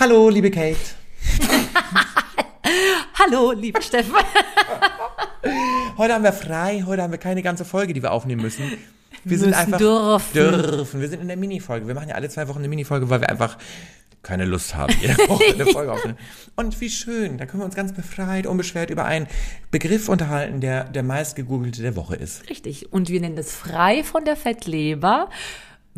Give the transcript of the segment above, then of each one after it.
Hallo, liebe Kate. Hallo, liebe Steffen. Heute haben wir frei, heute haben wir keine ganze Folge, die wir aufnehmen müssen. Wir Müssen sind einfach dürfen. dürfen. Wir sind in der Minifolge. Wir machen ja alle zwei Wochen eine Minifolge, weil wir einfach keine Lust haben, jede Woche eine Folge aufzunehmen. Und wie schön, da können wir uns ganz befreit, unbeschwert über einen Begriff unterhalten, der der meistgegoogelte der Woche ist. Richtig. Und wir nennen das frei von der Fettleber,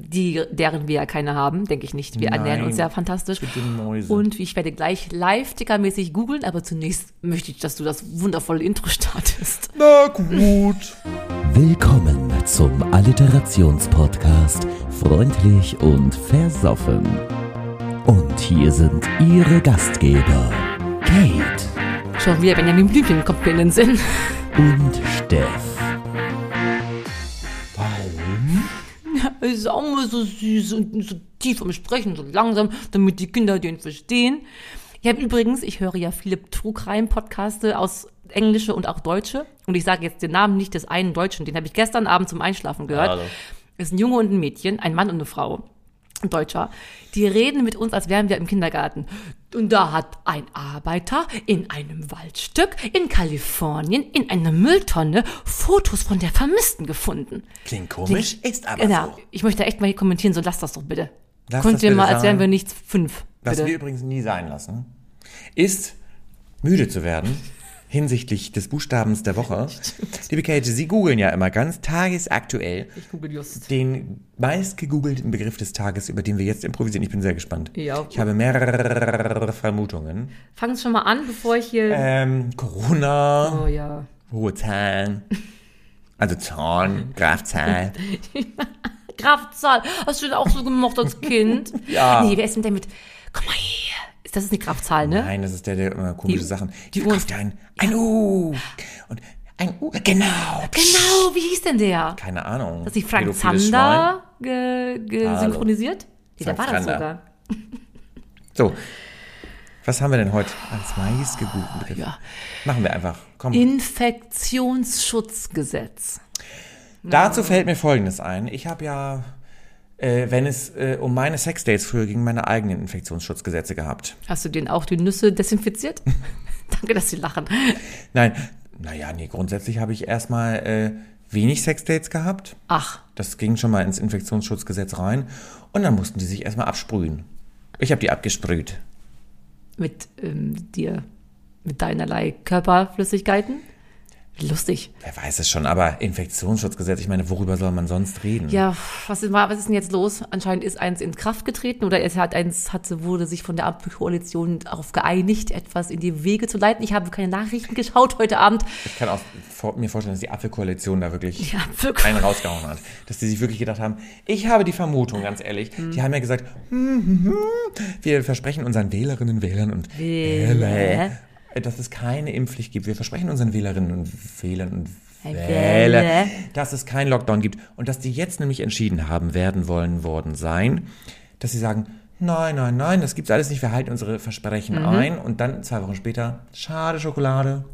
die, deren wir ja keine haben, denke ich nicht. Wir ernähren Nein, uns ja fantastisch. bitte Mäuse. Und ich werde gleich live-tickermäßig googeln, aber zunächst möchte ich, dass du das wundervolle Intro startest. Na gut. Willkommen zum Alliterationspodcast Freundlich und Versoffen. Und hier sind Ihre Gastgeber Kate Schon wieder Benjamin Blümchen kommt mir in den Sinn. und Steff. Es ist auch mal so süß und so tief am Sprechen, so langsam, damit die Kinder den verstehen. Ich habe übrigens, ich höre ja viele Trugreim-Podcaste aus Englische und auch Deutsche. Und ich sage jetzt den Namen nicht des einen Deutschen, den habe ich gestern Abend zum Einschlafen gehört. Es ist ein Junge und ein Mädchen, ein Mann und eine Frau. Deutscher. Die reden mit uns, als wären wir im Kindergarten. Und da hat ein Arbeiter in einem Waldstück in Kalifornien in einer Mülltonne Fotos von der Vermissten gefunden. Klingt komisch, ist aber Genau. so. Ich möchte echt mal hier kommentieren, so lass das doch bitte. Lass Könnt das ihr mal, als wären wir nichts fünf. Was Bitte. wir übrigens nie sein lassen, ist müde zu werden hinsichtlich des Buchstabens der Woche. Liebe Kate, Sie googeln ja immer ganz tagesaktuell Ich google just. den meistgegoogelten Begriff des Tages, über den wir jetzt improvisieren. Ich bin sehr gespannt. Ja. Ich habe mehrere Vermutungen. Fang schon mal an, bevor ich hier. Ähm, Corona, oh ja. hohe Zahlen, also Zahn, Grafzahl. Kraftzahl. Hast du den auch so gemocht als Kind? Ja. Nee, wer ist denn der mit. Komm mal her. Das ist eine Kraftzahl, ne? Nein, das ist der, der immer komische Die- Sachen. die Uhr- ein, ein U. Und ein U, genau. Genau, wie hieß denn der? Keine Ahnung. Hat sich Frank Zander ge, ge Hallo. synchronisiert? Nee, der war das sogar. So, was haben wir denn heute als meistgegoogelten Begriff? Ja. Machen wir einfach. Komm. Infektionsschutzgesetz. Dazu fällt mir Folgendes ein. Ich habe ja, äh, wenn es äh, um meine Sexdates früher ging, meine eigenen Infektionsschutzgesetze gehabt. Hast du den auch die Nüsse desinfiziert? Danke, dass Sie lachen. Nein, naja, nee, grundsätzlich habe ich erstmal äh, wenig Sexdates gehabt. Ach, Das ging schon mal ins Infektionsschutzgesetz rein. Und dann mussten die sich erstmal absprühen. Ich habe die abgesprüht. mit ähm, dir, mit deinerlei Körperflüssigkeiten? Lustig. Wer weiß es schon, aber Infektionsschutzgesetz, ich meine, worüber soll man sonst reden? Ja, was ist, was ist denn jetzt los? Anscheinend ist eins in Kraft getreten oder es hat eins hatte, wurde sich von der Ampelkoalition darauf geeinigt, etwas in die Wege zu leiten. Ich habe keine Nachrichten geschaut heute Abend. Ich kann auch vor, mir vorstellen, dass die Apfelkoalition da wirklich wirklich. einen rausgehauen hat. Dass die sich wirklich gedacht haben, ich habe die Vermutung, ganz ehrlich, Hm. die haben ja gesagt, hm, hm, hm, wir versprechen unseren Wählerinnen, Wählern und Wähler. Dass es keine Impfpflicht gibt. Wir versprechen unseren Wählerinnen und Wählern und Wähler. Wähler, dass es keinen Lockdown gibt und dass die jetzt nämlich entschieden haben, werden wollen, worden sein, dass sie sagen, nein, nein, nein, das gibt's alles nicht, wir halten unsere Versprechen Mhm. ein und dann zwei Wochen später, schade Schokolade.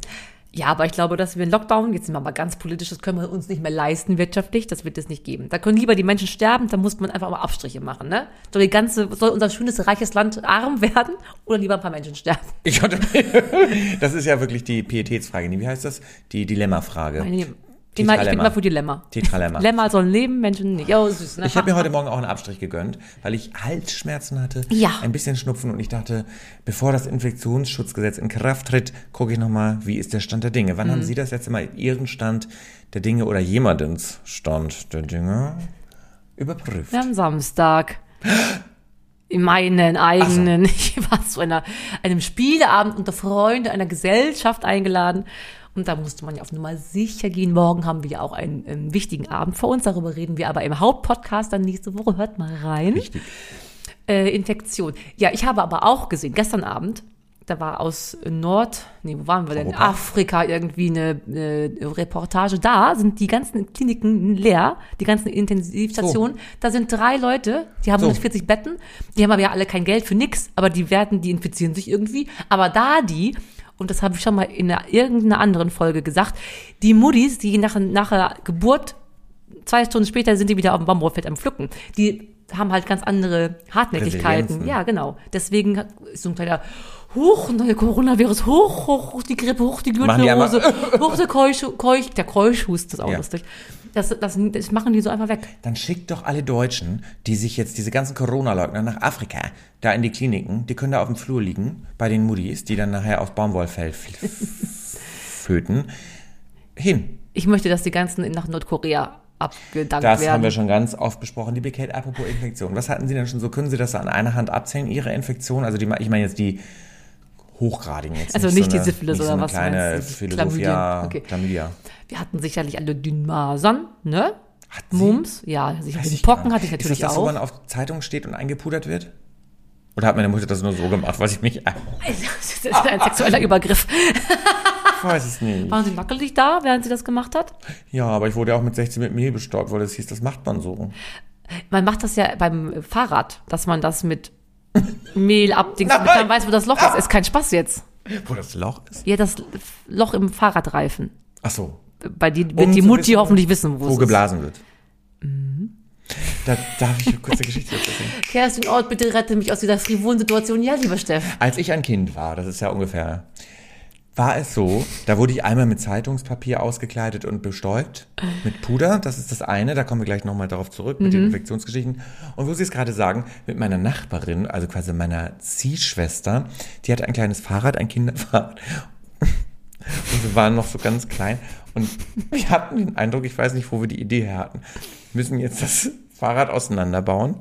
Ja, aber ich glaube, dass wir einen Lockdown, jetzt sind wir mal ganz politisch, das können wir uns nicht mehr leisten wirtschaftlich, das wird es nicht geben. Da können lieber die Menschen sterben, da muss man einfach mal Abstriche machen, ne? Soll die ganze, soll unser schönes, reiches Land arm werden oder lieber ein paar Menschen sterben? Ich das ist ja wirklich die Pietätsfrage. Wie heißt das? Die Dilemmafrage. Meine, ich, meine, ich bin immer für Dilemma. Tetralemma. Lemma sollen leben, Menschen nicht. Ja, süß, ne? Ich habe mir heute Morgen auch einen Abstrich gegönnt, weil ich Halsschmerzen hatte, Ja. ein bisschen Schnupfen und ich dachte, bevor das Infektionsschutzgesetz in Kraft tritt, gucke ich nochmal, wie ist der Stand der Dinge. Wann haben Mhm. Sie das letzte Mal Ihren Stand der Dinge oder jemandens Stand der Dinge überprüft? Haben Samstag. In meinen eigenen. Ich war zu einer, einem Spieleabend unter Freunden einer Gesellschaft eingeladen. Und da musste man ja auf Nummer sicher gehen. Morgen haben wir ja auch einen, ähm, wichtigen Abend vor uns. Darüber reden wir aber im Hauptpodcast dann nächste Woche. Hört mal rein. Richtig. Äh, Infektion. Ja, ich habe aber auch gesehen, gestern Abend, da war aus Nord, nee, wo waren wir denn? Europa? Afrika irgendwie eine, eine Reportage. Da sind die ganzen Kliniken leer, die ganzen Intensivstationen. Da sind drei Leute, die haben So. 140 Betten, die haben aber ja alle kein Geld für nix, aber die werden, die infizieren sich irgendwie. Aber da die, und das habe ich schon mal in einer, irgendeiner anderen Folge gesagt, die Muddis, die nach, nach der Geburt zwei Stunden später sind die wieder auf dem Bambolfeld am Pflücken. Die haben halt ganz andere Hartnäckigkeiten. Ja, genau. Deswegen ist so ein kleiner Hoch, neue Coronavirus, hoch, hoch, hoch, die Grippe, hoch, die Gürtelrose, hoch, der Keuch, Keuch, der Keuchhust, das ist auch Ja. lustig. Das, das, das machen die so einfach weg. Dann schickt doch alle Deutschen, die sich jetzt, diese ganzen Corona-Leugner nach Afrika, da in die Kliniken, die können da auf dem Flur liegen, bei den Muddis, die dann nachher aufs Baumwollfell föten, hin. Ich möchte, dass die ganzen nach Nordkorea abgedankt Das werden. haben wir schon ganz oft besprochen. Liebe Kate, apropos Infektion. Was hatten Sie denn schon so? Können Sie das an einer Hand abzählen, Ihre Infektion? Also die, ich meine jetzt die hochgradigen. Jetzt Also nicht die so eine, Syphilis nicht so oder eine was kleine meinst du? Philosophia. Okay. Chlamydia. Wir hatten sicherlich alle die Masern, ne? Hatten Sie? Mumps, ja, sicher. Die ich Pocken hatte ich natürlich Ist das das, wo auch. man auf Zeitungen steht und eingepudert wird? Oder hat meine Mutter das nur so gemacht, was ich mich... Das ist ein sexueller Übergriff. Ich weiß es nicht. Waren Sie wackelig da, während sie das gemacht hat? Ja, aber ich wurde ja auch mit 16 mit Mehl bestäubt, weil das hieß, das macht man so. Man macht das ja beim Fahrrad, dass man das mit Mehl abdingt, damit man weiß, wo das Loch ist. Ist kein Spaß jetzt. Wo das Loch ist? Ja, das Loch im Fahrradreifen. Ach so. Bei die wird Um die Mutti wissen, hoffentlich wissen, wo, Wo es ist. geblasen wird. Mhm. Da darf ich eine kurze Geschichte erzählen. Kerstin Ort, bitte rette mich aus dieser frivolen Situation. Ja, lieber Steff. Als ich ein Kind war, das ist ja ungefähr, war es so, da wurde ich einmal mit Zeitungspapier ausgekleidet und bestäubt, mit Puder, das ist das eine, da kommen wir gleich nochmal darauf zurück, mit den Infektionsgeschichten. Und wo Sie es gerade sagen, mit meiner Nachbarin, also quasi meiner Ziehschwester, die hatte ein kleines Fahrrad, ein Kinderfahrrad. Und wir waren noch so ganz klein und wir hatten den Eindruck, ich weiß nicht, wo wir die Idee her hatten, wir müssen jetzt das Fahrrad auseinanderbauen.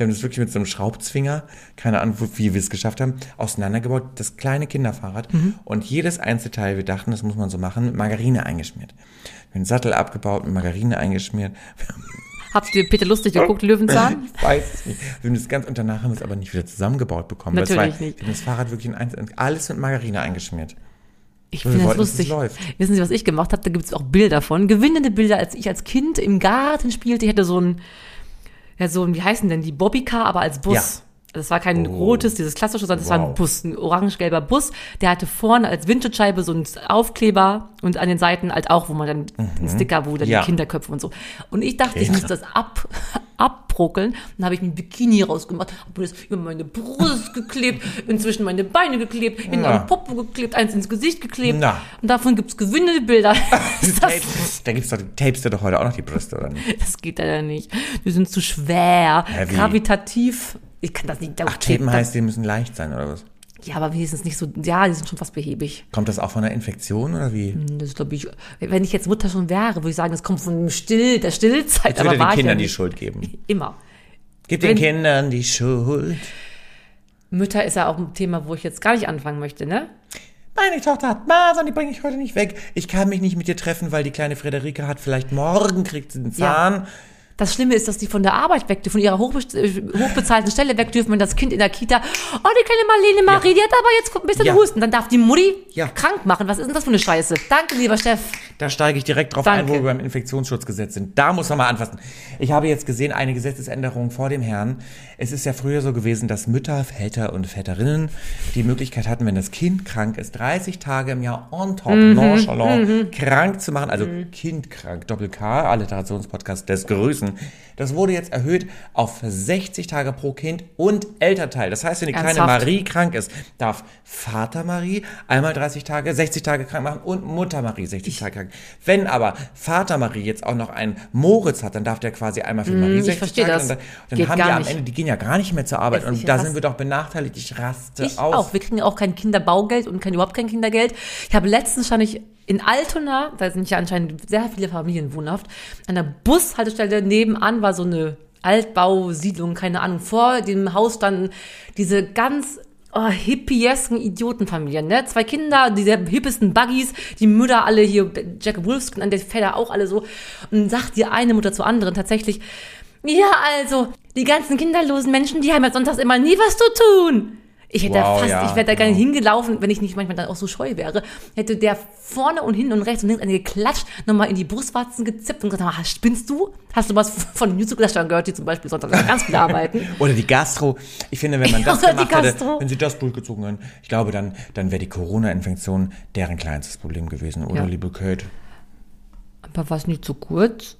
Wir haben das wirklich mit so einem Schraubzwinger, keine Ahnung, wie wir es geschafft haben, auseinandergebaut, das kleine Kinderfahrrad. Und jedes Einzelteil, wir dachten, das muss man so machen, mit Margarine eingeschmiert. Wir haben den Sattel abgebaut, mit Margarine eingeschmiert. Habt ihr Peter Lustig geguckt, Löwenzahn? Ich weiß es nicht. Wir haben das ganz, und danach haben wir es aber nicht wieder zusammengebaut bekommen. Natürlich war, nicht. Wir haben das Fahrrad wirklich in eins, alles mit Margarine eingeschmiert. Ich finde das lustig. läuft. Wissen Sie, was ich gemacht habe? Da gibt es auch Bilder von. Gewinnende Bilder, als ich als Kind im Garten spielte. Ich hatte so ein, ja, so wie heißen denn die? Bobbycar, aber als Bus. Das war kein rotes, dieses klassische, sondern das war ein Wow. Bus, ein orange-gelber Bus. Der hatte vorne als Windschutzscheibe so einen Aufkleber und an den Seiten halt auch, wo man dann einen Sticker, wo dann Ja. die Kinderköpfe und so. Und ich dachte, ich Okay. muss das ab, abbrockeln. Dann habe ich ein Bikini rausgemacht, habe das über meine Brust geklebt, inzwischen meine Beine geklebt, in den Popo geklebt, eins ins Gesicht geklebt. Na. Und davon gibt's gewinnende Bilder. das, Tapes, da gibt's doch, tapest du doch heute auch noch die Brüste, oder nicht? das geht leider nicht. Die sind zu schwer, Heavy. gravitativ. Ich kann das nicht. Ach, Tapen heißt, die müssen leicht sein, oder was? Ja, aber wenigstens nicht so. Ja, die sind schon fast behäbig. Kommt das auch von einer Infektion, oder wie? Das glaube ich. Wenn ich jetzt Mutter schon wäre, würde ich sagen, das kommt von Still, der Stillzeit. Jetzt war den Kindern ja die. Schuld geben. Immer. Gib Wenn- den Kindern die Schuld. Mütter ist ja auch ein Thema, wo ich jetzt gar nicht anfangen möchte, ne? Meine Tochter hat Masern, die bringe ich heute nicht weg. Ich kann mich nicht mit dir treffen, weil die kleine Friederike hat vielleicht morgen kriegt sie einen Ja. Das Schlimme ist, dass die von der Arbeit weg dürfen, von ihrer hochbe äh, hochbezahlten Stelle weg dürfen, wenn das Kind in der Kita, oh, die kleine Marlene Marie, die hat aber jetzt ein bisschen Ja. Husten. Dann darf die Mutti Ja. krank machen. Was ist denn das für eine Scheiße? Danke, lieber Steff. Da steige ich direkt drauf Danke. ein, wo wir beim Infektionsschutzgesetz sind. Da muss man mal anfassen. Ich habe jetzt gesehen, eine Gesetzesänderung vor dem Herrn. Es ist ja früher so gewesen, dass Mütter, Väter und Väterinnen die Möglichkeit hatten, wenn das Kind krank ist, 30 Tage im Jahr on top, Mhm. nonchalant, krank zu machen. Also kindkrank, Doppel-K, Alliterationspodcast des Grüßen. Das wurde jetzt erhöht auf 60 Tage pro Kind und Elternteil. Das heißt, wenn die kleine Ernsthaft? Marie krank ist, darf Vater Marie einmal 30 Tage, 60 Tage krank machen und Mutter Marie 60 Tage krank. Wenn aber Vater Marie jetzt auch noch einen Moritz hat, dann darf der quasi einmal für Marie 60 Mm, verstehe Tage. das. Und dann, dann Geht haben die am. Ende, die gehen ja gar nicht mehr zur Arbeit. Es- Und da sind wir doch benachteiligt. Ich raste Ich aus. auch. Wir kriegen auch kein Kinderbaugeld und kein, überhaupt kein Kindergeld. Ich habe letztens stand ich in Altona, da sind ja anscheinend sehr viele Familien wohnhaft, an der Bushaltestelle nebenan war so eine Altbausiedlung, keine Ahnung. Vor dem Haus standen diese ganz oh, hippiesken Idiotenfamilien, ne? Zwei Kinder, diese hippesten Buggies, die Mütter alle hier, Jack Wolfskin an der Väter auch alle so. Und sagt die eine Mutter zur anderen tatsächlich, ja, also, die ganzen kinderlosen Menschen, die haben ja sonntags immer nie was zu tun. Ich hätte da Wow, fast, ja, ich wäre da gar nicht genau. hingelaufen, wenn ich nicht manchmal dann auch so scheu wäre. Hätte der vorne und hinten und rechts und links eine geklatscht, nochmal in die Brustwarzen gezippt und gesagt, "Ah, spinnst du? Hast du was von Musical gehört, die zum Beispiel sonntags ganz viel arbeiten? Oder die Gastro. Ich finde, wenn man das gemacht hätte, wenn sie das durchgezogen hätten, ich glaube, dann, dann wäre die Corona-Infektion deren kleinstes Problem gewesen. Oder, Ja. liebe Kate? Aber war es nicht zu kurz?